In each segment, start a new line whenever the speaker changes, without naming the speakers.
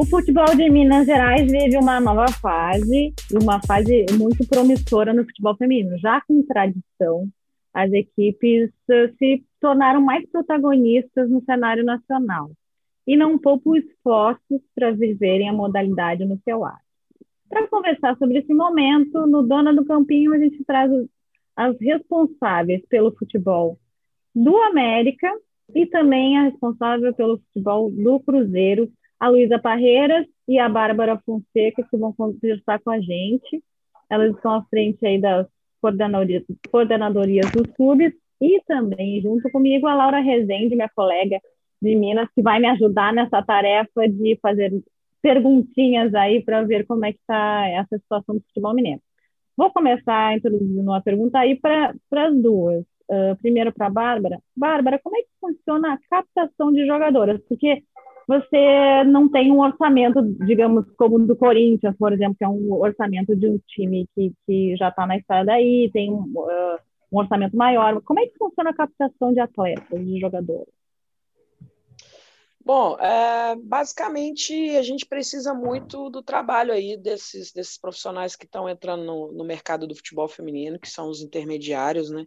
O futebol de Minas Gerais vive uma nova fase, uma fase muito promissora no futebol feminino. Já com tradição, as equipes eh, se tornaram mais protagonistas no cenário nacional e não poupam esforços para viverem a modalidade no seu ar. Para conversar sobre esse momento, no Dona do Campinho, a gente traz as responsáveis pelo futebol do América e também a responsável pelo futebol do Cruzeiro, a Luísa Parreiras e a Bárbara Fonseca, que vão conversar com a gente. Elas estão à frente aí das coordenadorias, coordenadorias dos clubes e também, junto comigo, a Laura Rezende, minha colega de Minas, que vai me ajudar nessa tarefa de fazer perguntinhas aí para ver como é que está essa situação do futebol mineiro. Vou começar introduzindo uma pergunta aí para as duas. Uh, primeiro para a Bárbara. Bárbara, como é que funciona a captação de jogadoras? Porque você não tem um orçamento, digamos, como o do Corinthians, por exemplo, que é um orçamento de um time que, que já está na estrada daí, tem um, uh, um, orçamento maior. Como é que funciona a captação de atletas, de jogadores?
Bom, é, basicamente a gente precisa muito do trabalho aí desses, desses profissionais que estão entrando no, no mercado do futebol feminino, que são os intermediários, né?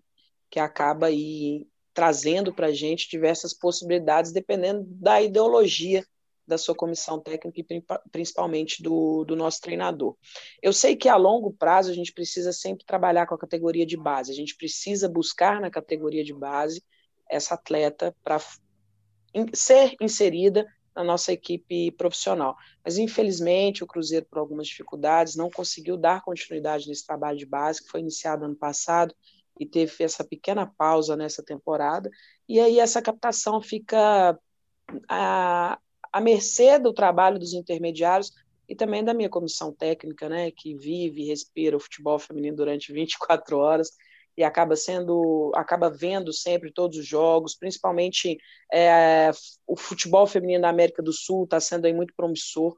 Que acaba aí trazendo para a gente diversas possibilidades, dependendo da ideologia da sua comissão técnica e principalmente do, do nosso treinador. Eu sei que a longo prazo a gente precisa sempre trabalhar com a categoria de base, a gente precisa buscar na categoria de base essa atleta para ser inserida na nossa equipe profissional. Mas, infelizmente, o Cruzeiro, por algumas dificuldades, não conseguiu dar continuidade nesse trabalho de base, que foi iniciado ano passado, e teve essa pequena pausa nessa temporada, e aí essa captação fica à, à mercê do trabalho dos intermediários e também da minha comissão técnica, né, que vive e respira o futebol feminino durante 24 horas e acaba sendo, acaba vendo sempre todos os jogos, principalmente é, o futebol feminino da América do Sul está sendo aí muito promissor,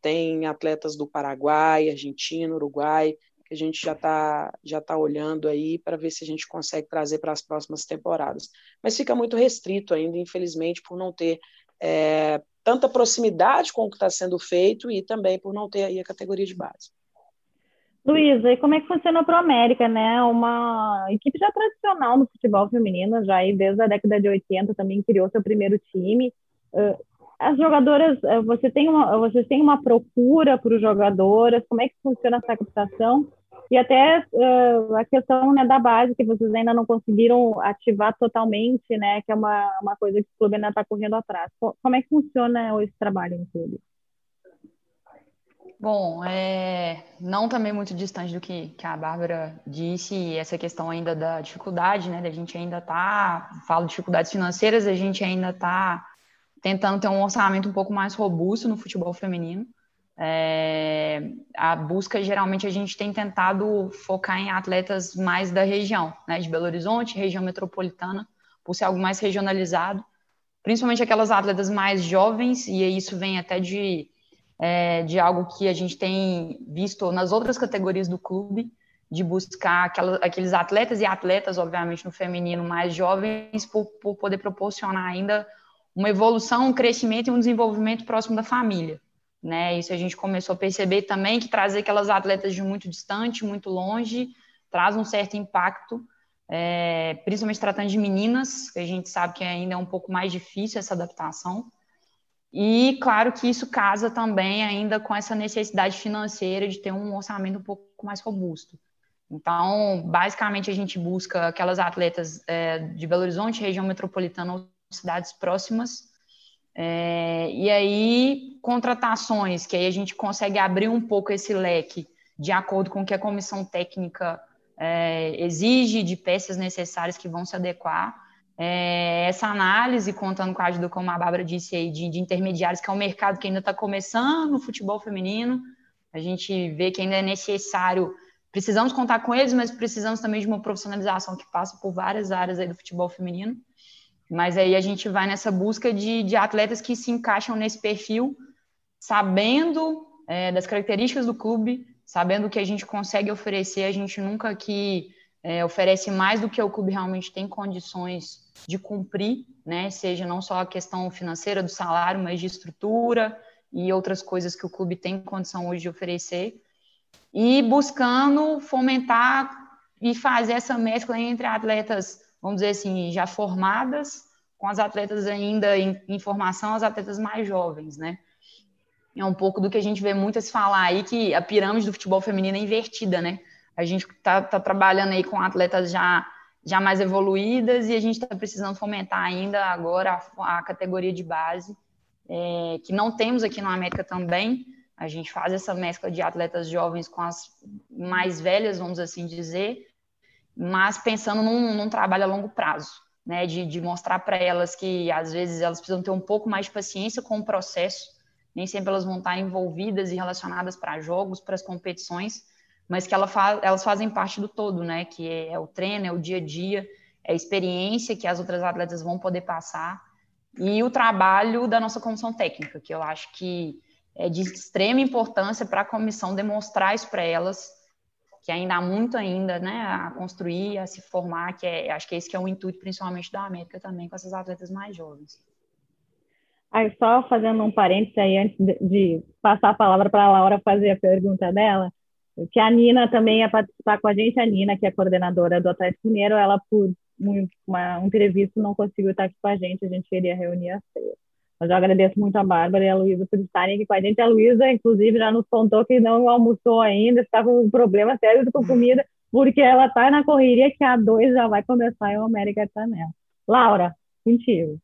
tem atletas do Paraguai, Argentina, Uruguai, a gente já está já tá olhando aí para ver se a gente consegue trazer para as próximas temporadas. Mas fica muito restrito ainda, infelizmente, por não ter é, tanta proximidade com o que está sendo feito e também por não ter aí a categoria de base.
Luísa, e como é que funciona para o América, né? Uma equipe já tradicional no futebol feminino, já aí desde a década de 80 também criou seu primeiro time. As jogadoras, você tem uma, você tem uma procura por jogadoras, como é que funciona essa captação? E até uh, a questão né, da base, que vocês ainda não conseguiram ativar totalmente, né? Que é uma, uma coisa que o clube ainda está correndo atrás. Como é que funciona esse trabalho no clube?
Bom, é, não também muito distante do que, que a Bárbara disse, essa questão ainda da dificuldade, né? Da gente ainda tá, falo dificuldades financeiras, a gente ainda está tentando ter um orçamento um pouco mais robusto no futebol feminino. É, a busca, geralmente, a gente tem tentado focar em atletas mais da região, né, de Belo Horizonte, região metropolitana, por ser algo mais regionalizado, principalmente aquelas atletas mais jovens, e isso vem até de, é, de algo que a gente tem visto nas outras categorias do clube, de buscar aqueles atletas e atletas, obviamente, no feminino mais jovens, por, por poder proporcionar ainda uma evolução, um crescimento e um desenvolvimento próximo da família né? Isso a gente começou a perceber também que trazer aquelas atletas de muito distante, muito longe, traz um certo impacto, é, principalmente tratando de meninas, que a gente sabe que ainda é um pouco mais difícil essa adaptação. E claro que isso casa também ainda com essa necessidade financeira de ter um orçamento um pouco mais robusto. Então, basicamente, a gente busca aquelas atletas é, de Belo Horizonte, região metropolitana ou cidades próximas, é, e aí, contratações, que aí a gente consegue abrir um pouco esse leque de acordo com o que a comissão técnica é, exige, de peças necessárias que vão se adequar. É, essa análise, contando com a ajuda, como a Bárbara disse aí, de, de intermediários, que é um mercado que ainda está começando no futebol feminino, a gente vê que ainda é necessário, precisamos contar com eles, mas precisamos também de uma profissionalização que passa por várias áreas aí do futebol feminino. Mas aí a gente vai nessa busca de, de atletas que se encaixam nesse perfil, sabendo é, das características do clube, sabendo o que a gente consegue oferecer. A gente nunca aqui é, oferece mais do que o clube realmente tem condições de cumprir, né? Seja não só a questão financeira do salário, mas de estrutura e outras coisas que o clube tem condição hoje de oferecer, e buscando fomentar e fazer essa mescla entre atletas, vamos dizer assim, já formadas, com as atletas ainda em, em formação, as atletas mais jovens, né? É um pouco do que a gente vê muito se falar aí, que a pirâmide do futebol feminino é invertida, né? A gente está tá trabalhando aí com atletas já, já mais evoluídas e a gente está precisando fomentar ainda agora a, a categoria de base, é, que não temos aqui no América também. A gente faz essa mescla de atletas jovens com as mais velhas, vamos assim dizer, mas pensando num, num trabalho a longo prazo, né? De, de mostrar para elas que às vezes elas precisam ter um pouco mais de paciência com o processo nem sempre elas vão estar envolvidas e relacionadas para jogos, para as competições, mas que ela faz, elas fazem parte do todo, né? Que é, é, o treino, é o dia a dia, é a experiência que as outras atletas vão poder passar e o trabalho da nossa comissão técnica, que eu acho que é de extrema importância para a comissão demonstrar isso para elas, que ainda há muito ainda, né, a construir, a se formar, que é, acho que esse que é o intuito principalmente da América também com essas atletas mais jovens.
Aí, só fazendo um parênteses aí, antes de, passar a palavra para a Laura fazer a pergunta dela, que a Nina também ia participar com a gente, a Nina, que é coordenadora do Atlético Mineiro, ela, por um, uma, um entrevista, não conseguiu estar aqui com a gente, a gente queria reunir as três. Mas eu agradeço muito a Bárbara e a Luísa por estarem aqui com a gente. A Luísa, inclusive, já nos contou que não almoçou ainda, estava com um problema sério com comida, porque ela está na correria que a dois já vai começar e o América está nela. Laura, contigo.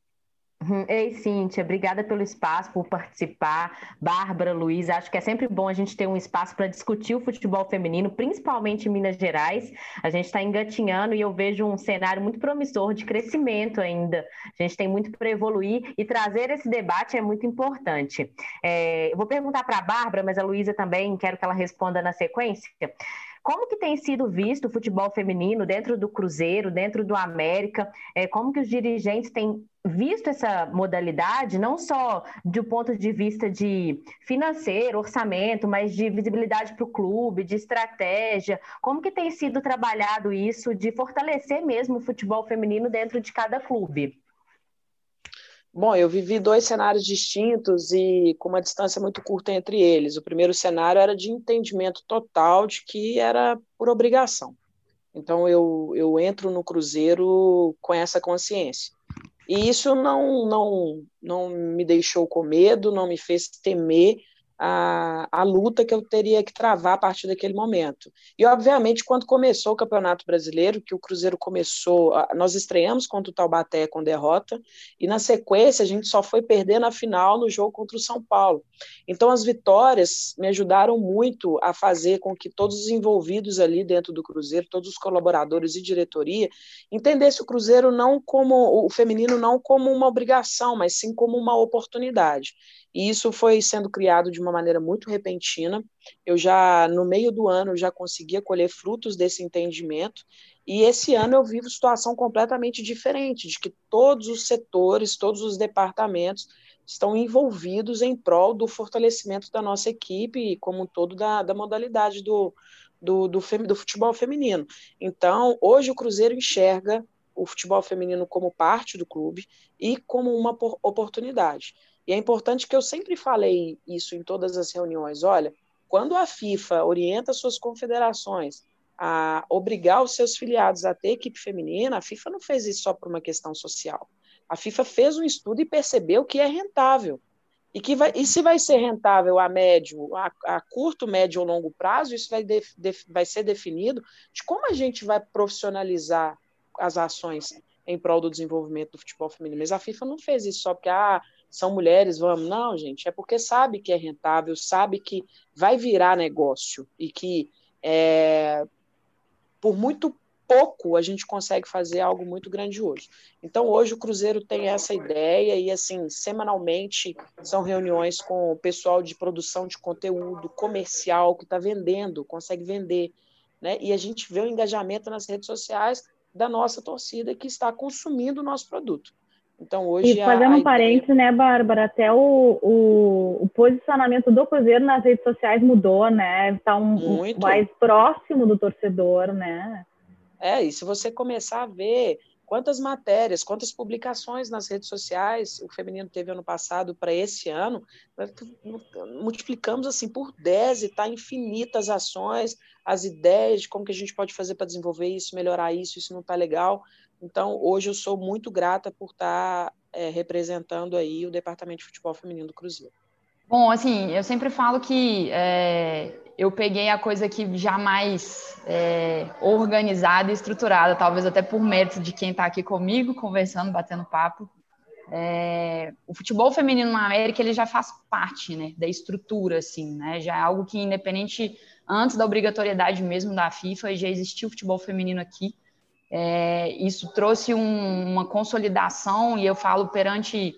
Uhum. Ei, Cíntia, obrigada pelo espaço, por participar. Bárbara, Luiz, acho que é sempre bom a gente ter um espaço para discutir o futebol feminino, principalmente em Minas Gerais. A gente está engatinhando e eu vejo um cenário muito promissor de crescimento ainda. A gente tem muito para evoluir e trazer esse debate é muito importante. É, eu vou perguntar para a Bárbara, mas a Luísa também, quero que ela responda na sequência. Como que tem sido visto o futebol feminino dentro do Cruzeiro, dentro do América? É, como que os dirigentes têm visto essa modalidade, não só do ponto de vista de financeiro, orçamento, mas de visibilidade para o clube, de estratégia? Como que tem sido trabalhado isso de fortalecer mesmo o futebol feminino dentro de cada clube?
Bom, eu vivi dois cenários distintos e com uma distância muito curta entre eles. O primeiro cenário era de entendimento total de que era por obrigação. Então eu, eu entro no Cruzeiro com essa consciência. E isso não, não, não me deixou com medo, não me fez temer a, a luta que eu teria que travar a partir daquele momento. E, obviamente, quando começou o Campeonato Brasileiro, que o Cruzeiro começou, nós estreamos contra o Taubaté com derrota, e na sequência a gente só foi perder na final no jogo contra o São Paulo. Então, as vitórias me ajudaram muito a fazer com que todos os envolvidos ali dentro do Cruzeiro, todos os colaboradores e diretoria, entendessem o Cruzeiro não como, o feminino não como uma obrigação, mas sim como uma oportunidade. E isso foi sendo criado de uma maneira muito repentina. Eu já, no meio do ano, já conseguia colher frutos desse entendimento. E esse ano eu vivo situação completamente diferente, de que todos os setores, todos os departamentos estão envolvidos em prol do fortalecimento da nossa equipe e, como um todo, da, da modalidade do, do, do, do futebol feminino. Então, hoje o Cruzeiro enxerga o futebol feminino como parte do clube e como uma oportunidade. E é importante que eu sempre falei isso em todas as reuniões. Olha, quando a FIFA orienta suas confederações a obrigar os seus filiados a ter equipe feminina, a FIFA não fez isso só por uma questão social. A FIFA fez um estudo e percebeu que é rentável. E, que vai, e se vai ser rentável a médio, a, a curto, médio ou longo prazo, isso vai, vai ser definido de como a gente vai profissionalizar as ações em prol do desenvolvimento do futebol feminino. Mas a FIFA não fez isso só porque ah, são mulheres, vamos. Não, gente, é porque sabe que é rentável, sabe que vai virar negócio e que é, por muito pouco a gente consegue fazer algo muito grandioso. Então, hoje o Cruzeiro tem essa ideia e, assim, semanalmente são reuniões com o pessoal de produção de conteúdo comercial que está vendendo, consegue vender, né? E a gente vê o engajamento nas redes sociais da nossa torcida que está consumindo o nosso produto. Então, hoje.
E fazendo um parênteses, né, Bárbara? Até o, o, o, posicionamento do Cruzeiro nas redes sociais mudou, né? Está um, um, mais próximo do torcedor, né?
É, e se você começar a ver quantas matérias, quantas publicações nas redes sociais o feminino teve ano passado para esse ano, multiplicamos assim por 10 e está infinitas ações, as ideias de como que a gente pode fazer para desenvolver isso, melhorar isso, isso não está legal. Então, hoje eu sou muito grata por estar tá, é, representando aí o Departamento de Futebol Feminino do Cruzeiro.
Bom, assim, eu sempre falo que é, eu peguei a coisa que já mais é, organizada e estruturada, talvez até por mérito de quem está aqui comigo, conversando, batendo papo. É, o futebol feminino na América ele já faz parte né, da estrutura, assim, né? Já é algo que, independente, antes da obrigatoriedade mesmo da FIFA, já existia o futebol feminino aqui. É, isso trouxe um, uma consolidação, e eu falo perante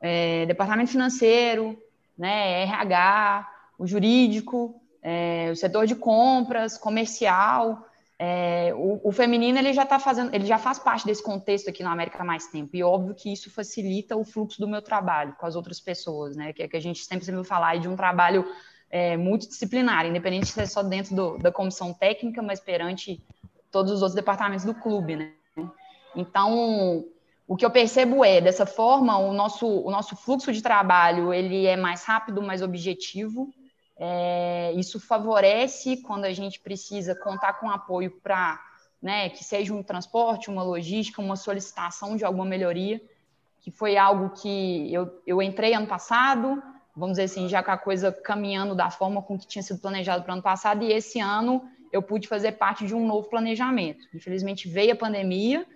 é, departamento financeiro, né, RH, o jurídico, é, o setor de compras, comercial. É, o, o, feminino ele já está fazendo, ele já faz parte desse contexto aqui na América há mais tempo. E óbvio que isso facilita o fluxo do meu trabalho com as outras pessoas, né? Que é que a gente sempre sempre falar de um trabalho é, multidisciplinar, independente se é só dentro do, da comissão técnica, mas perante todos os outros departamentos do clube, né? Então, o que eu percebo é, dessa forma, o nosso, o nosso fluxo de trabalho ele é mais rápido, mais objetivo. É, isso favorece quando a gente precisa contar com apoio para né, que seja um transporte, uma logística, uma solicitação de alguma melhoria, que foi algo que eu, eu entrei ano passado, vamos dizer assim, já com a coisa caminhando da forma com que tinha sido planejado para o ano passado, e esse ano eu pude fazer parte de um novo planejamento. Infelizmente veio a pandemia,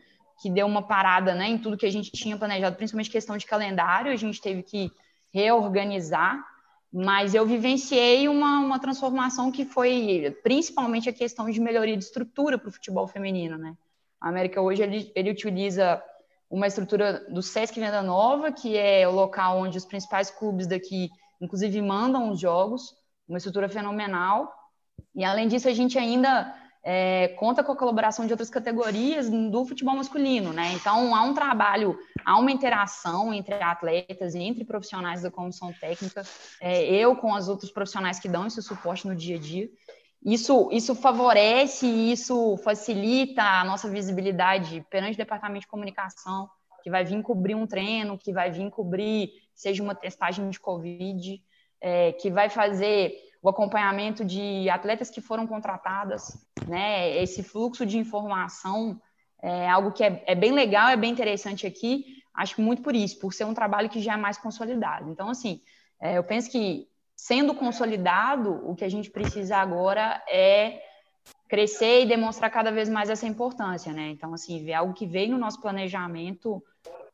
que deu uma parada né, em tudo que a gente tinha planejado, principalmente questão de calendário, a gente teve que reorganizar, mas eu vivenciei uma, uma transformação que foi principalmente a questão de melhoria de estrutura para o futebol feminino. Né? A América hoje ele, ele utiliza uma estrutura do Sesc Venda Nova, que é o local onde os principais clubes daqui, inclusive, mandam os jogos, uma estrutura fenomenal. E além disso, a gente ainda é, conta com a colaboração de outras categorias do futebol masculino, né? Então há um trabalho, há uma interação entre atletas e entre profissionais da comissão técnica, é, eu com os outros profissionais que dão esse suporte no dia a dia. Isso, isso favorece, isso facilita a nossa visibilidade perante o departamento de comunicação, que vai vir cobrir um treino, que vai vir cobrir, seja uma testagem de Covid, é, que vai fazer o acompanhamento de atletas que foram contratadas, né? Esse fluxo de informação é algo que é, é bem legal, é bem interessante aqui. Acho que muito por isso, por ser um trabalho que já é mais consolidado. Então, assim, é, eu penso que sendo consolidado, o que a gente precisa agora é crescer e demonstrar cada vez mais essa importância, né? Então, assim, ver algo que veio no nosso planejamento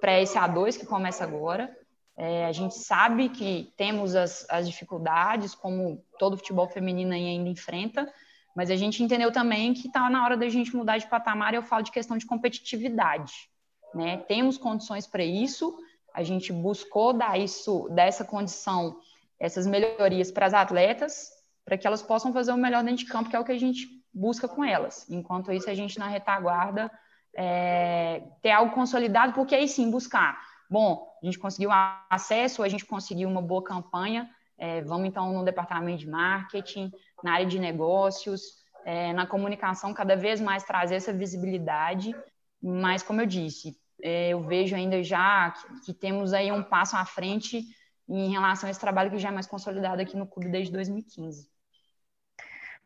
para esse A2 que começa agora, é, a gente sabe que temos as, as dificuldades, como todo futebol feminino ainda enfrenta, mas a gente entendeu também que está na hora da gente mudar de patamar e eu falo de questão de competitividade. Né? Temos condições para isso, a gente buscou dar isso, dessa condição, essas melhorias para as atletas, para que elas possam fazer o melhor dentro de campo, que é o que a gente busca com elas. Enquanto isso, a gente na retaguarda é, ter algo consolidado, porque aí sim buscar Bom, a gente conseguiu acesso, a gente conseguiu uma boa campanha. É, vamos então no departamento de marketing, na área de negócios, é, na comunicação, cada vez mais trazer essa visibilidade. Mas, como eu disse, é, eu vejo ainda já que, que, temos aí um passo à frente em relação a esse trabalho que já é mais consolidado aqui no clube desde 2015.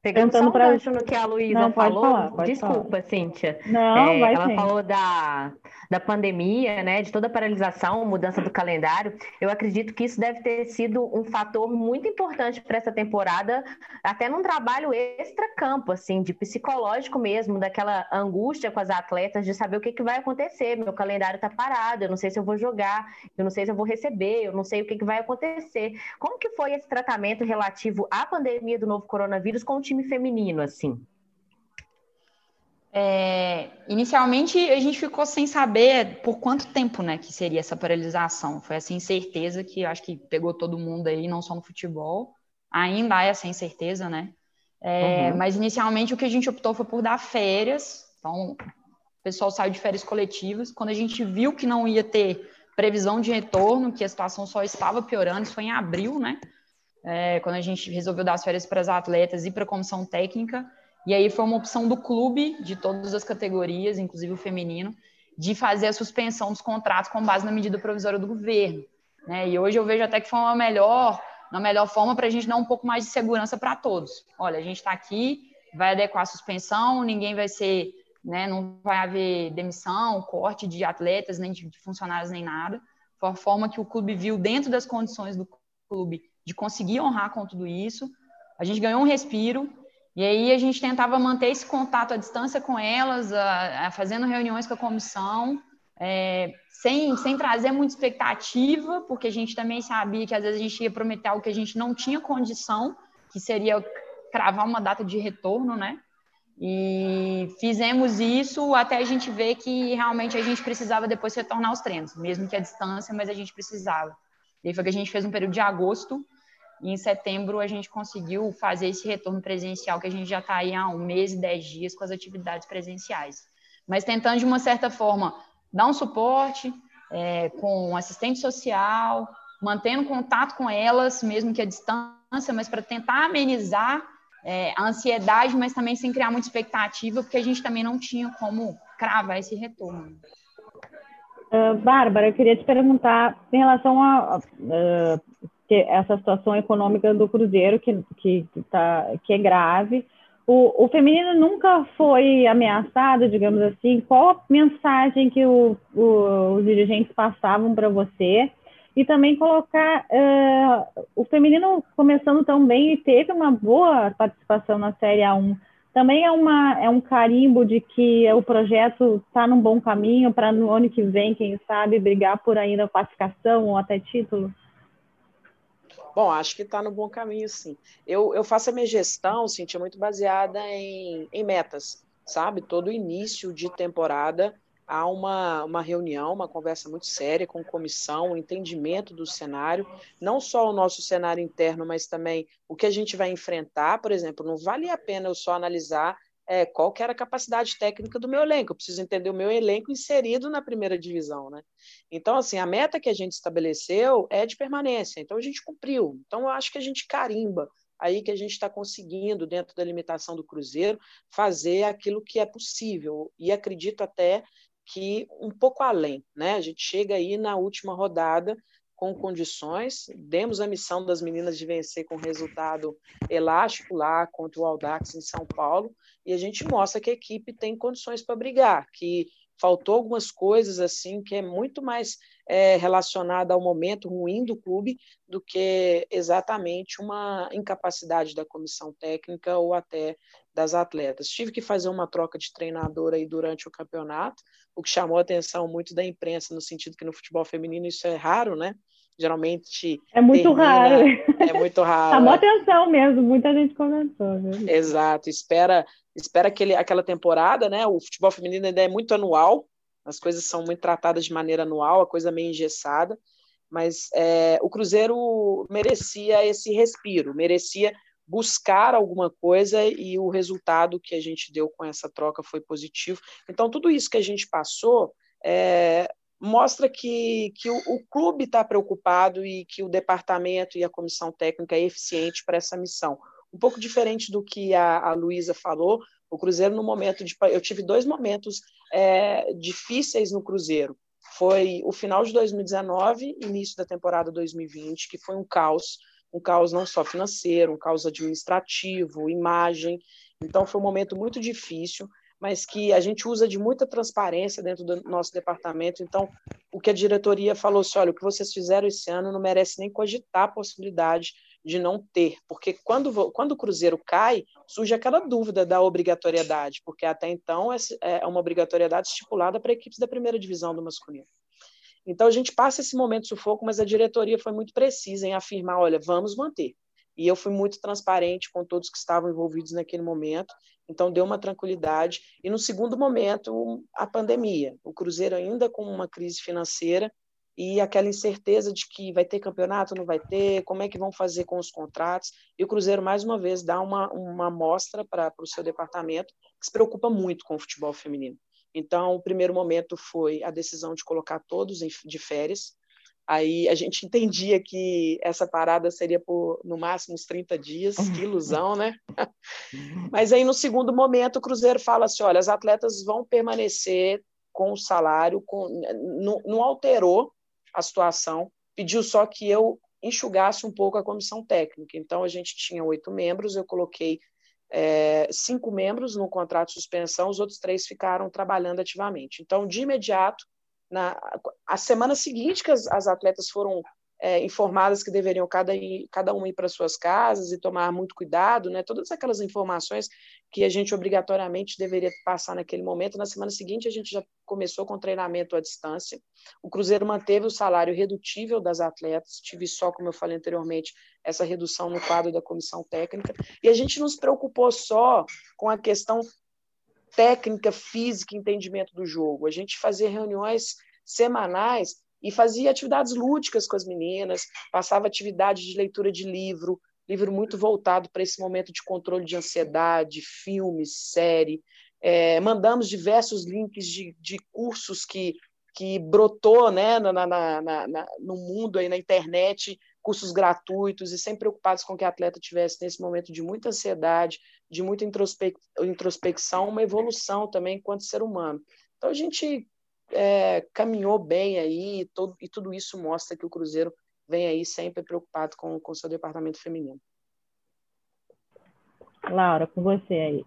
Pegando só um pra... gancho no que a Luísa falou, falar, desculpa, falar. Cíntia.
Não, é, vai
Ela
sim.
falou da, da pandemia, né, de toda a paralisação, mudança do calendário. Eu acredito que isso deve ter sido um fator muito importante para essa temporada, até num trabalho extra-campo, assim, de psicológico mesmo, daquela angústia com as atletas de saber o que, que vai acontecer. Meu calendário está parado, eu não sei se eu vou jogar, eu não sei se eu vou receber, eu não sei o que, que vai acontecer. Como que foi esse tratamento relativo à pandemia do novo coronavírus com o time feminino, assim?
É, inicialmente a gente ficou sem saber por quanto tempo né, que seria essa paralisação. Foi essa incerteza que acho que pegou todo mundo aí, não só no futebol. Ainda há essa incerteza, né? É, uhum. Mas inicialmente o que a gente optou foi por dar férias. Então, o pessoal saiu de férias coletivas. Quando a gente viu que não ia ter previsão de retorno, que a situação só estava piorando, isso foi em abril, né? É, quando a gente resolveu dar as férias para as atletas e para a comissão técnica. E aí foi uma opção do clube, de todas as categorias, inclusive o feminino, de fazer a suspensão dos contratos com base na medida provisória do governo. Né? E hoje eu vejo até que foi uma melhor, uma melhor forma para a gente dar um pouco mais de segurança para todos. Olha, a gente está aqui, vai adequar a suspensão, ninguém vai ser, né, não vai haver demissão, corte de atletas, nem de funcionários, nem nada. Foi a forma que o clube viu dentro das condições do clube de conseguir honrar com tudo isso. A gente ganhou um respiro, e aí a gente tentava manter esse contato à distância com elas, a, a, fazendo reuniões com a comissão, é, sem, sem trazer muita expectativa, porque a gente também sabia que às vezes a gente ia prometer algo que a gente não tinha condição, que seria cravar uma data de retorno, né? E fizemos isso até a gente ver que realmente a gente precisava depois retornar aos treinos, mesmo que a distância, mas a gente precisava. E aí foi que a gente fez um período de agosto, em setembro a gente conseguiu fazer esse retorno presencial, que a gente já está aí há um mês e dez dias com as atividades presenciais. Mas tentando, de uma certa forma, dar um suporte é, com assistente social, mantendo contato com elas, mesmo que a distância, mas para tentar amenizar é, a ansiedade, mas também sem criar muita expectativa, porque a gente também não tinha como cravar esse retorno.
Uh, Bárbara, eu queria te perguntar em relação a, uh, essa situação econômica do Cruzeiro, que, que, tá, que é grave. O, o feminino nunca foi ameaçado, digamos assim. Qual a mensagem que o, o, os dirigentes passavam para você? E também colocar uh, o feminino começando tão bem e teve uma boa participação na Série A1. Também é, uma, é um carimbo de que o projeto está num bom caminho para no ano que vem, quem sabe, brigar por ainda classificação ou até título?
Bom, acho que está no bom caminho, sim. Eu, eu faço a minha gestão, Cintia, muito baseada em, em metas, sabe? Todo início de temporada há uma, uma reunião, uma conversa muito séria com comissão, um entendimento do cenário, não só o nosso cenário interno, mas também o que a gente vai enfrentar. Por exemplo, não vale a pena eu só analisar é, qual que era a capacidade técnica do meu elenco. Eu preciso entender o meu elenco inserido na primeira divisão, né? Então, assim, a meta que a gente estabeleceu é de permanência. Então, a gente cumpriu. Então, eu acho que a gente carimba aí que a gente está conseguindo, dentro da limitação do Cruzeiro, fazer aquilo que é possível. E acredito até que um pouco além, né? A gente chega aí na última rodada com condições, demos a missão das meninas de vencer com resultado elástico lá contra o Aldax em São Paulo, e a gente mostra que a equipe tem condições para brigar, que faltou algumas coisas assim que é muito mais é, relacionada ao momento ruim do clube do que exatamente uma incapacidade da comissão técnica ou até das atletas. Tive que fazer uma troca de treinador aí durante o campeonato, o que chamou a atenção muito da imprensa no sentido que no futebol feminino isso é raro, né? Geralmente.
É muito termina, raro.
É muito raro.
Chamou é. atenção mesmo, muita gente comentou. Viu?
Exato, espera, espera aquele, aquela temporada, né? O futebol feminino ainda é muito anual, as coisas são muito tratadas de maneira anual, a coisa meio engessada, mas é, o Cruzeiro merecia esse respiro, merecia buscar alguma coisa e o resultado que a gente deu com essa troca foi positivo. Então, tudo isso que a gente passou é, mostra que, que o, o clube está preocupado e que o departamento e a comissão técnica é eficiente para essa missão. Um pouco diferente do que a, a Luísa falou, o Cruzeiro no momento de... Eu tive dois momentos é, difíceis no Cruzeiro. Foi o final de 2019, início da temporada 2020, que foi um caos, um caos não só financeiro, um caos administrativo, imagem. Então foi um momento muito difícil mas que a gente usa de muita transparência dentro do nosso departamento. Então, o que a diretoria falou assim, olha, o que vocês fizeram esse ano não merece nem cogitar a possibilidade de não ter, porque quando, quando o Cruzeiro cai, surge aquela dúvida da obrigatoriedade, porque até então é, é uma obrigatoriedade estipulada para equipes da primeira divisão do masculino. Então a gente passa esse momento de sufoco, mas a diretoria foi muito precisa em afirmar, olha, vamos manter. E eu fui muito transparente com todos que estavam envolvidos naquele momento então, deu uma tranquilidade. E no segundo momento, a pandemia. O Cruzeiro ainda com uma crise financeira e aquela incerteza de que vai ter campeonato, não vai ter, como é que vão fazer com os contratos. E o Cruzeiro, mais uma vez, dá uma, uma amostra para o seu departamento, que se preocupa muito com o futebol feminino. Então, o primeiro momento foi a decisão de colocar todos de férias, Aí a gente entendia que essa parada seria por no máximo uns 30 dias, que ilusão, né? Mas aí no segundo momento o Cruzeiro fala assim: olha, as atletas vão permanecer com o salário, com, não, não alterou a situação, pediu só que eu enxugasse um pouco a comissão técnica. Então, a gente tinha oito membros, eu coloquei é, cinco membros no contrato de suspensão, os outros três ficaram trabalhando ativamente. Então, de imediato, na a semana seguinte que as, as atletas foram é, informadas que deveriam cada, ir, cada ir para suas casas e tomar muito cuidado, né? Todas aquelas informações que a gente obrigatoriamente deveria passar naquele momento. Na semana seguinte, a gente já começou com treinamento à distância. O Cruzeiro manteve o salário redutível das atletas, tive só, como eu falei anteriormente, essa redução no quadro da comissão técnica. E a gente não se preocupou só com a questão técnica, física, entendimento do jogo. A gente fazia reuniões semanais e fazia atividades lúdicas com as meninas, passava atividade de leitura de livro, livro muito voltado para esse momento de controle de ansiedade, filmes, série. É, mandamos diversos links de, de cursos que, que brotou né, na, na, na, no mundo, aí, na internet, cursos gratuitos e sempre preocupados com que a atleta tivesse nesse momento de muita ansiedade, de muita introspecção, uma evolução também enquanto ser humano. Então a gente é, caminhou bem aí todo, e tudo isso mostra que o Cruzeiro vem aí sempre preocupado com o seu departamento feminino.
Laura, com você aí.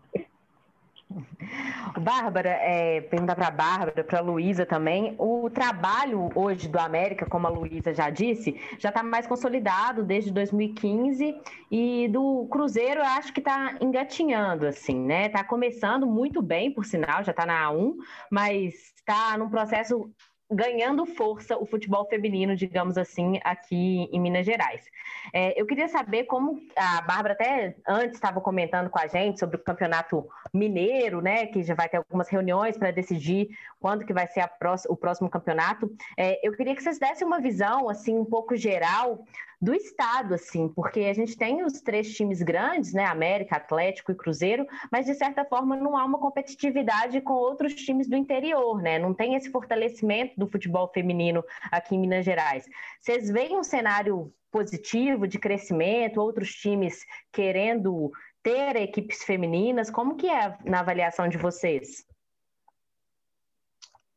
Bárbara, é, perguntar para a Bárbara, para a Luísa também. O trabalho hoje do América, como a Luísa já disse, já está mais consolidado desde 2015 e do Cruzeiro eu acho que está engatinhando, assim, né? Está começando muito bem, por sinal, já está na A1, mas está num processo ganhando força o futebol feminino, digamos assim, aqui em Minas Gerais. É, eu queria saber como a Bárbara até antes estava comentando com a gente sobre o campeonato mineiro, né? Que já vai ter algumas reuniões para decidir quando que vai ser próxima, o próximo campeonato. É, eu queria que vocês dessem uma visão assim um pouco geral do estado, assim, porque a gente tem os três times grandes, né, América, Atlético e Cruzeiro, mas de certa forma não há uma competitividade com outros times do interior, né? Não tem esse fortalecimento do futebol feminino aqui em Minas Gerais. Vocês veem um cenário positivo de crescimento, outros times querendo ter equipes femininas? Como que é na avaliação de vocês?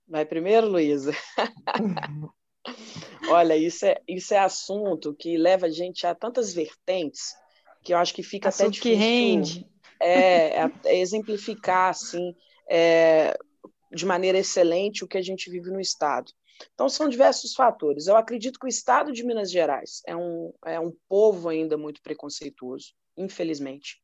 Vai primeiro, Luísa. Olha, isso é, isso é assunto que leva a gente a tantas vertentes que eu acho que fica assunto até difícil.
que rende.
É, é, é exemplificar, assim, é, de maneira excelente o que a gente vive no Estado. Então, são diversos fatores. Eu acredito que o Estado de Minas Gerais é um, é um povo ainda muito preconceituoso, infelizmente.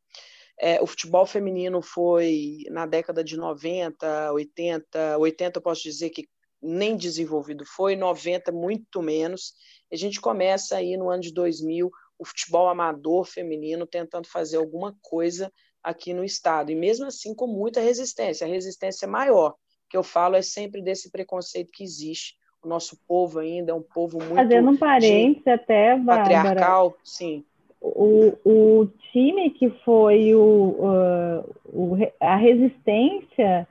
É, o futebol feminino foi, na década de 90, 80, 80 eu posso dizer que nem desenvolvido foi, 90 muito menos. A gente começa aí no ano de 2000 o futebol amador feminino tentando fazer alguma coisa aqui no estado e mesmo assim com muita resistência. A resistência maior que eu falo é sempre desse preconceito que existe. O nosso povo ainda é um povo muito
fazendo um parênteses até Bárbara,
patriarcal, sim.
O, o time que foi o, uh, o a resistência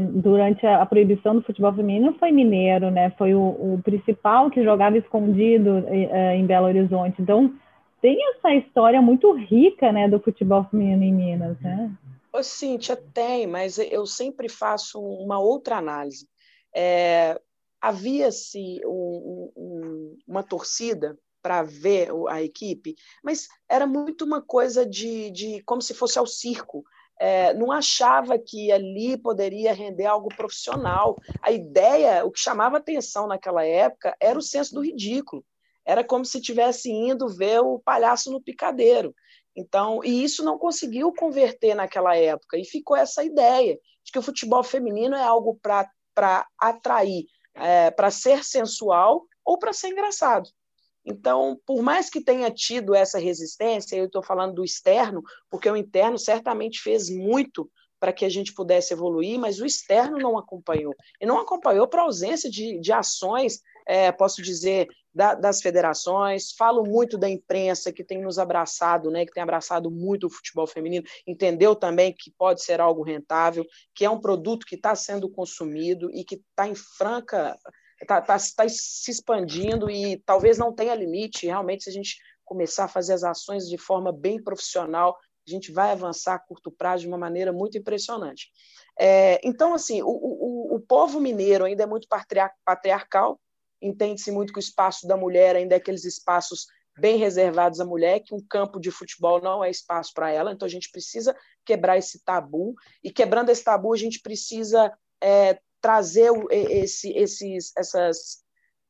durante a, proibição do futebol feminino foi mineiro, né? Foi o, o principal que jogava escondido é, em Belo Horizonte. Então tem essa história muito rica, né, do futebol feminino em Minas, né?
Ô, Cíntia, tem, mas eu sempre faço uma outra análise. É, Havia-se um, um, uma torcida para ver a equipe, mas era muito uma coisa de, de como se fosse ao circo é, não achava que ali poderia render algo profissional. A ideia, o que chamava atenção naquela época, era o senso do ridículo. Era como se estivesse indo ver o palhaço no picadeiro. Então, e isso não conseguiu converter naquela época, e ficou essa ideia de que o futebol feminino é algo para atrair, é, para ser sensual ou para ser engraçado. Então, por mais que tenha tido essa resistência, eu estou falando do externo, porque o interno certamente fez muito para que a gente pudesse evoluir, mas o externo não acompanhou. E não acompanhou para ausência de, de ações, é, posso dizer, da, das federações. Falo muito da imprensa, que tem nos abraçado, né, que tem abraçado muito o futebol feminino, entendeu também que pode ser algo rentável, que é um produto que está sendo consumido e que está em franca está tá, tá se expandindo e talvez não tenha limite. Realmente, se a gente começar a fazer as ações de forma bem profissional, a gente vai avançar a curto prazo de uma maneira muito impressionante. É, então, assim, o, o, povo mineiro ainda é muito patriarcal, entende-se muito que o espaço da mulher ainda é aqueles espaços bem reservados à mulher, que um campo de futebol não é espaço para ela, então a gente precisa quebrar esse tabu, e quebrando esse tabu, a gente precisa é, trazer esse, esses, essas,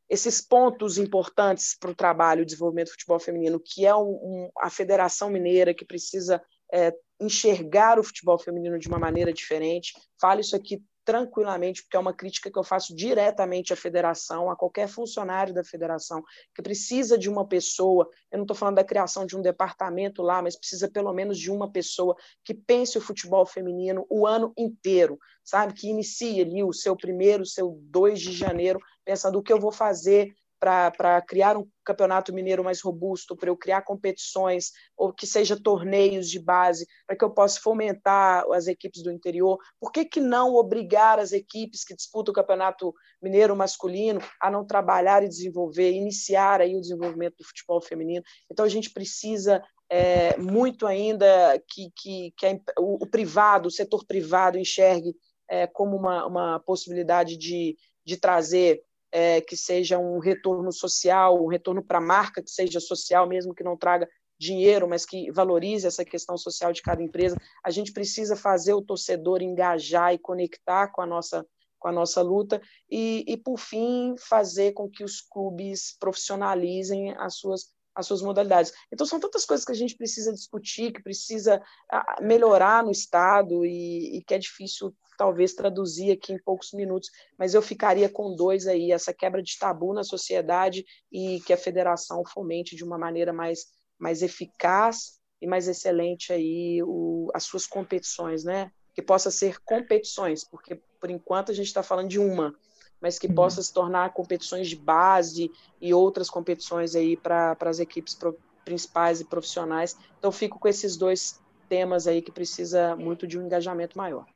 esses pontos importantes para o trabalho, o desenvolvimento do futebol feminino, que é um, um, a Federação Mineira, que precisa é, enxergar o futebol feminino de uma maneira diferente. Falo isso aqui tranquilamente, porque é uma crítica que eu faço diretamente à federação, a qualquer funcionário da federação, que precisa de uma pessoa, eu não estou falando da criação de um departamento lá, mas precisa pelo menos de uma pessoa que pense o futebol feminino o ano inteiro, sabe? Que inicie ali o seu primeiro, o seu 2 de janeiro, pensando o que eu vou fazer para criar um campeonato mineiro mais robusto, para eu criar competições, ou que seja torneios de base, para que eu possa fomentar as equipes do interior. Por que, que não obrigar as equipes que disputam o campeonato mineiro masculino a não trabalhar e desenvolver, iniciar aí o desenvolvimento do futebol feminino? Então a gente precisa é, muito ainda que, que, que a, o, o, privado, o setor privado enxergue é, como uma, uma possibilidade de, de trazer é, que seja um retorno social, um retorno para a marca que seja social, mesmo que não traga dinheiro, mas que valorize essa questão social de cada empresa. A gente precisa fazer o torcedor engajar e conectar com a nossa com a nossa luta e, e por fim fazer com que os clubes profissionalizem as suas as suas modalidades. Então, são tantas coisas que a gente precisa discutir, que precisa ah, melhorar no Estado e, e que é difícil, talvez, traduzir aqui em poucos minutos, mas eu ficaria com dois aí, essa quebra de tabu na sociedade e que a federação fomente de uma maneira mais, mais eficaz e mais excelente aí o, as suas competições, né? Que possa ser competições, porque por enquanto a gente está falando de uma, mas que uhum. possa se tornar competições de base e outras competições aí para as equipes pro, principais e profissionais. Então, fico com esses dois temas aí que precisa muito de um engajamento maior.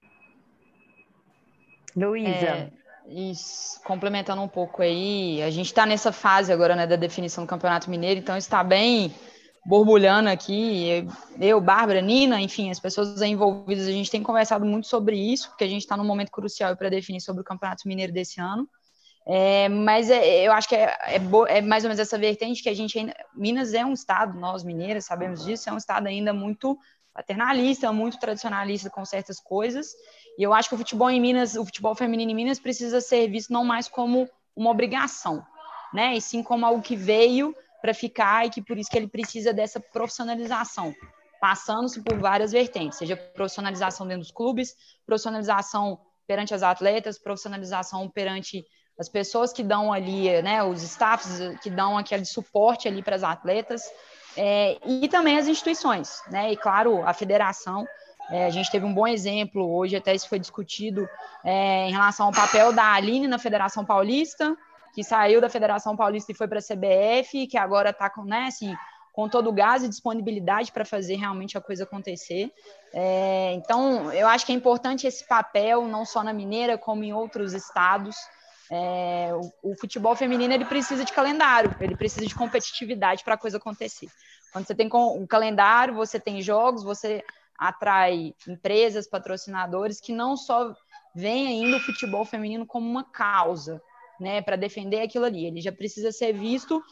Luísa. É, isso, complementando um pouco aí, a gente está nessa fase agora né, da definição do Campeonato Mineiro, então está bem borbulhando aqui. Eu, Bárbara, Nina, enfim, as pessoas envolvidas, a gente tem conversado muito sobre isso, porque a gente está num momento crucial para definir sobre o Campeonato Mineiro desse ano. É, mas é, eu acho que é, é, é, mais ou menos essa vertente que a gente ainda. Minas é um estado, nós mineiras sabemos disso, é um estado ainda muito paternalista, muito tradicionalista com certas coisas. E eu acho que o futebol em Minas, o futebol feminino em Minas precisa ser visto não mais como uma obrigação, né? E sim como algo que veio para ficar e que por isso que ele precisa dessa profissionalização, passando-se por várias vertentes, seja profissionalização dentro dos clubes, profissionalização perante as atletas, profissionalização perante as pessoas que dão ali, né, os staffs que dão aquele suporte ali para as atletas, é, e também as instituições, né, e claro, a federação, é, a gente teve um bom exemplo, hoje até isso foi discutido, é, em relação ao papel da Aline na Federação Paulista, que saiu da Federação Paulista e foi para a CBF, que agora está com, né, assim, com todo o gás e disponibilidade para fazer realmente a coisa acontecer. É, então, eu acho que é importante esse papel, não só na Mineira, como em outros estados. É, o, o, futebol feminino ele precisa de calendário, ele precisa de competitividade para a coisa acontecer. Quando você tem um calendário, você tem jogos, você atrai empresas, patrocinadores que não só veem ainda o futebol feminino como uma causa, né, para defender aquilo ali. Ele já precisa ser visto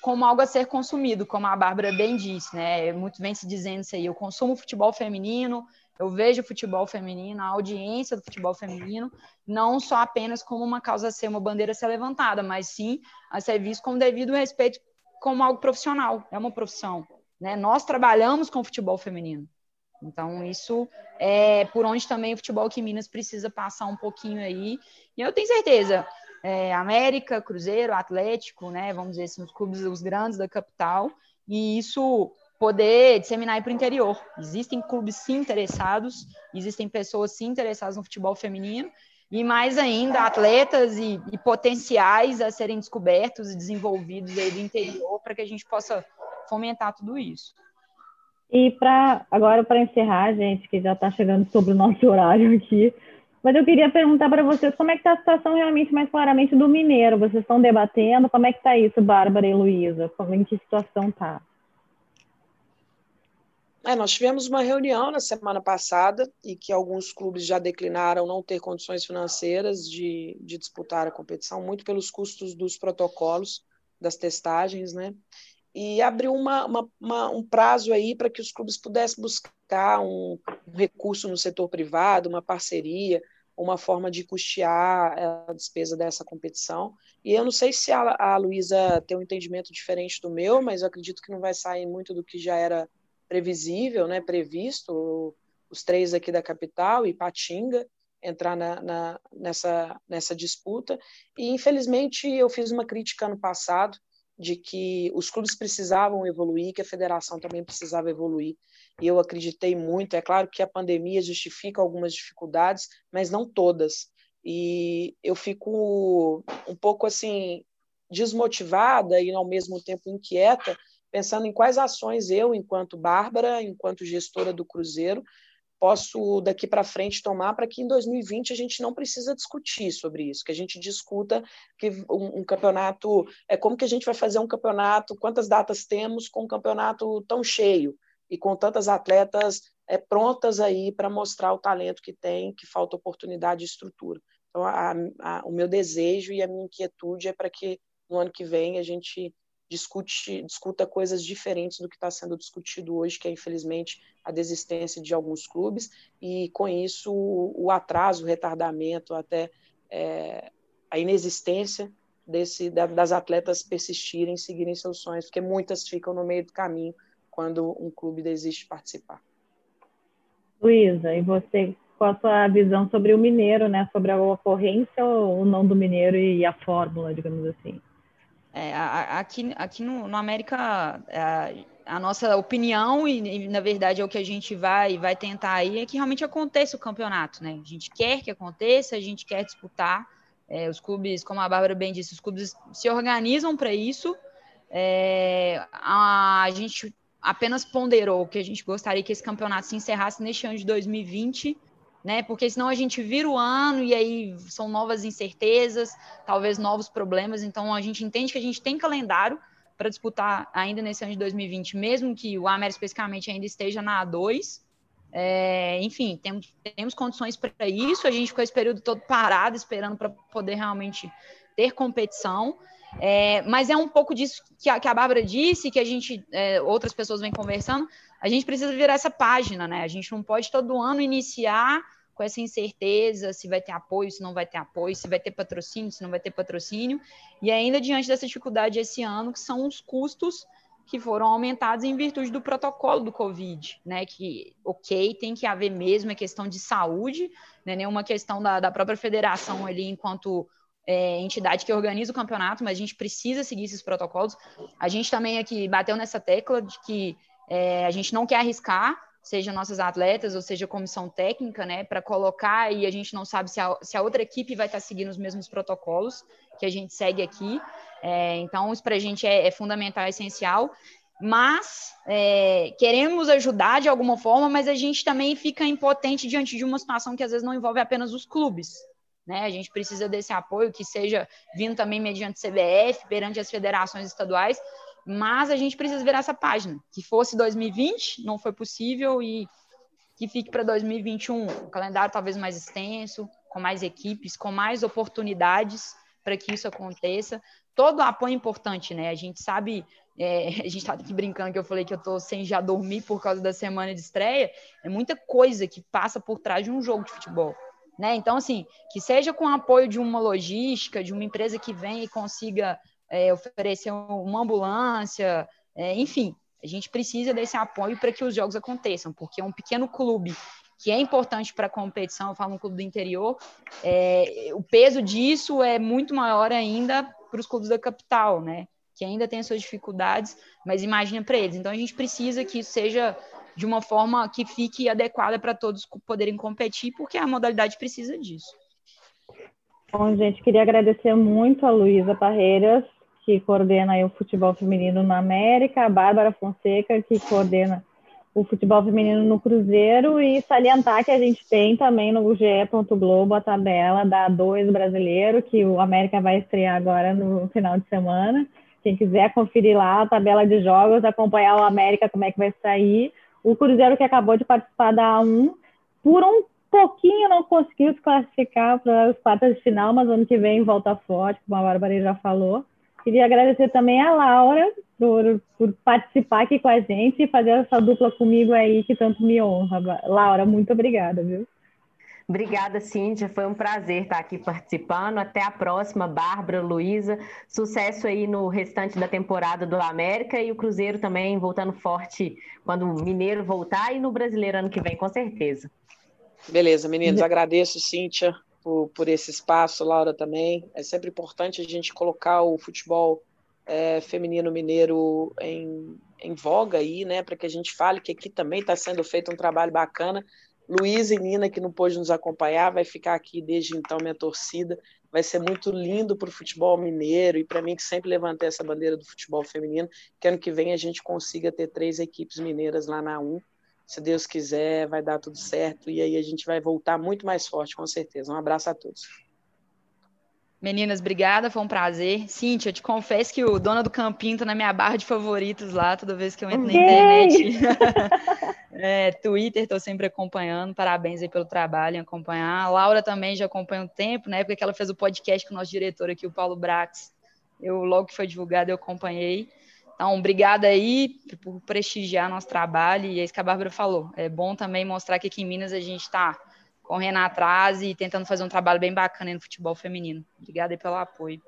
como algo a ser consumido, como a Bárbara bem disse, né? Muito vem se dizendo isso aí. Eu consumo futebol feminino, eu vejo futebol feminino, a audiência do futebol feminino, não só apenas como uma causa a ser, uma bandeira a ser levantada, mas sim a ser visto com devido respeito como algo profissional, é uma profissão. Né? Nós trabalhamos com futebol feminino. Então, isso é por onde também o futebol que Minas precisa passar um pouquinho aí. E eu tenho certeza, é, América, Cruzeiro, Atlético, né? Vamos dizer assim, os clubes os grandes da capital, e isso poder disseminar para o interior. Existem clubes sim interessados, existem pessoas sim interessadas no futebol feminino, e mais ainda atletas e, e potenciais a serem descobertos e desenvolvidos aí do interior para que a gente possa fomentar tudo isso.
E para agora para encerrar, gente, que já está chegando sobre o nosso horário aqui, mas eu queria perguntar para vocês como é que está a situação realmente mais claramente do mineiro. Vocês estão debatendo? Como é que está isso, Bárbara e Luísa? Como em que situação está?
É, nós tivemos uma reunião na semana passada e que alguns clubes já declinaram não ter condições financeiras de, de disputar a competição, muito pelos custos dos protocolos das testagens, né? E abriu uma, uma, uma, um prazo aí para que os clubes pudessem buscar um, um recurso no setor privado, uma parceria, uma forma de custear a despesa dessa competição. E eu não sei se a, a Luísa tem um entendimento diferente do meu, mas eu acredito que não vai sair muito do que já era previsível, né, previsto, os três aqui da capital e Patinga entrar na, na, nessa, nessa disputa. E, infelizmente, eu fiz uma crítica ano passado de que os clubes precisavam evoluir, que a federação também precisava evoluir. E eu acreditei muito. É claro que a pandemia justifica algumas dificuldades, mas não todas. E eu fico um pouco assim desmotivada e ao mesmo tempo inquieta pensando em quais ações eu, enquanto Bárbara, enquanto gestora do Cruzeiro, posso daqui para frente tomar para que em 2020 a gente não precisa discutir sobre isso, que a gente discuta que um, um, campeonato é como que a gente vai fazer um campeonato, quantas datas temos com um campeonato tão cheio e com tantas atletas é, prontas aí para mostrar o talento que tem, que falta oportunidade e estrutura. Então, a, a, o meu desejo e a minha inquietude é para que no ano que vem a gente discute, discuta coisas diferentes do que está sendo discutido hoje, que é, infelizmente, a desistência de alguns clubes, e com isso o, o atraso, o retardamento, até é, a inexistência desse, das atletas persistirem, seguirem seus sonhos, porque muitas ficam no meio do caminho quando um clube desiste de participar.
Luísa, e você, qual a sua visão sobre o Mineiro, né? Sobre a ocorrência ou não do Mineiro e a fórmula, digamos assim?
É, aqui aqui no, no América, a, a nossa opinião, e, e, na verdade é o que a gente vai, vai tentar aí, é que realmente aconteça o campeonato, né? A gente quer que aconteça, a gente quer disputar. É, os clubes, como a Bárbara bem disse, os clubes se organizam para isso. É, a, a gente apenas ponderou que a gente gostaria que esse campeonato se encerrasse neste ano de 2020 né? Porque senão a gente vira o ano e aí são novas incertezas, talvez novos problemas. Então a gente entende que a gente tem calendário para disputar ainda nesse ano de 2020, mesmo que o América especificamente ainda esteja na A2. É, enfim, temos, temos condições para isso. A gente ficou esse período todo parado, esperando para poder realmente ter competição. É, mas é um pouco disso que a, que a Bárbara disse, que a gente, é, outras pessoas vêm conversando. A gente precisa virar essa página, né? A gente não pode todo ano iniciar com essa incerteza se vai ter apoio, se não vai ter apoio, se vai ter patrocínio, se não vai ter patrocínio. E ainda diante dessa dificuldade esse ano, que são os custos que foram aumentados em virtude do protocolo do Covid, né? Que, ok, tem que haver mesmo, é questão de saúde, né? Nenhuma questão da, da própria federação ali, enquanto é, entidade que organiza o campeonato, mas a gente precisa seguir esses protocolos. A gente também aqui bateu nessa tecla de que é, a gente não quer arriscar, seja nossas atletas ou seja comissão técnica, né, para colocar e a gente não sabe se a, se a outra equipe vai estar tá seguindo os mesmos protocolos que a gente segue aqui. É, então, isso para a gente é, é, fundamental, é essencial. Mas é, queremos ajudar de alguma forma, mas a gente também fica impotente diante de uma situação que às vezes não envolve apenas os clubes. Né? A gente precisa desse apoio que seja vindo também mediante CBF, perante as federações estaduais, mas a gente precisa virar essa página. Que fosse 2020, não foi possível, e que fique para 2021. Um calendário talvez mais extenso, com mais equipes, com mais oportunidades para que isso aconteça. Todo apoio é importante, né? A gente sabe, é, a gente está aqui brincando que eu falei que eu estou sem já dormir por causa da semana de estreia. É muita coisa que passa por trás de um jogo de futebol. Né? Então, assim, que seja com o apoio de uma logística, de uma empresa que vem e consiga é, oferecer uma ambulância, é, enfim, a gente precisa desse apoio para que os jogos aconteçam, porque um pequeno clube que é importante para a competição, eu falo um clube do interior, é, o peso disso é muito maior ainda para os clubes da capital, né? Que ainda tem suas dificuldades, mas imagina para eles. Então a gente precisa que isso seja de uma forma que fique adequada para todos poderem competir, porque a modalidade precisa disso.
Bom, gente, queria agradecer muito a Luísa Parreiras que coordena o futebol feminino na América, a Bárbara Fonseca, que coordena o futebol feminino no Cruzeiro, e salientar que a gente tem também no GE. Globo a tabela da A2 brasileiro, que o América vai estrear agora no final de semana. Quem quiser conferir lá a tabela de jogos, acompanhar o América, como é que vai sair. O Cruzeiro que acabou de participar da A1, por um pouquinho não conseguiu se classificar para os quartas de final, mas ano que vem volta forte, como a Bárbara já falou. Queria agradecer também a Laura por, por participar aqui com a gente e fazer essa dupla comigo aí que tanto me honra. Laura, muito obrigada, viu?
Obrigada, Cíntia. Foi um prazer estar aqui participando. Até a próxima, Bárbara, Luísa. Sucesso aí no restante da temporada do América e o Cruzeiro também voltando forte quando o Mineiro voltar e no Brasileiro ano que vem, com certeza.
Beleza, meninos. Agradeço, Cíntia, por, por esse espaço, Laura também. É sempre importante a gente colocar o futebol é, feminino mineiro em, em voga aí, né? Para que a gente fale que aqui também está sendo feito um trabalho bacana Luiz e Nina, que não pôde nos acompanhar, vai ficar aqui desde então minha torcida. Vai ser muito lindo para o futebol mineiro e para mim, que sempre levantei essa bandeira do futebol feminino, que ano que vem a gente consiga ter três equipes mineiras lá na 1. Se Deus quiser, vai dar tudo certo e aí a gente vai voltar muito mais forte, com certeza. Um abraço a todos.
Meninas, obrigada, foi um prazer. Cíntia, eu te confesso que o Dona do Campinho tá na minha barra de favoritos lá, toda vez que eu entro na internet. é, Twitter, estou sempre acompanhando. Parabéns aí pelo trabalho em acompanhar. A Laura também já acompanha um tempo, na época que ela fez o podcast com o nosso diretor aqui, o Paulo Brax. Eu, logo que foi divulgado, eu acompanhei. Então, obrigada aí por prestigiar nosso trabalho. E é isso que a Bárbara falou. É bom também mostrar que aqui em Minas a gente está correndo atrás e tentando fazer um trabalho bem bacana no futebol feminino. Obrigada pelo apoio.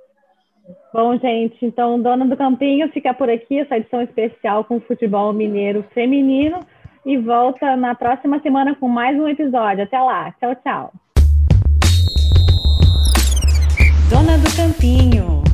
Bom, gente, então, Dona do Campinho fica por aqui, essa edição especial com o futebol mineiro feminino e volta na próxima semana com mais um episódio. Até lá. Tchau, tchau.
Dona do Campinho.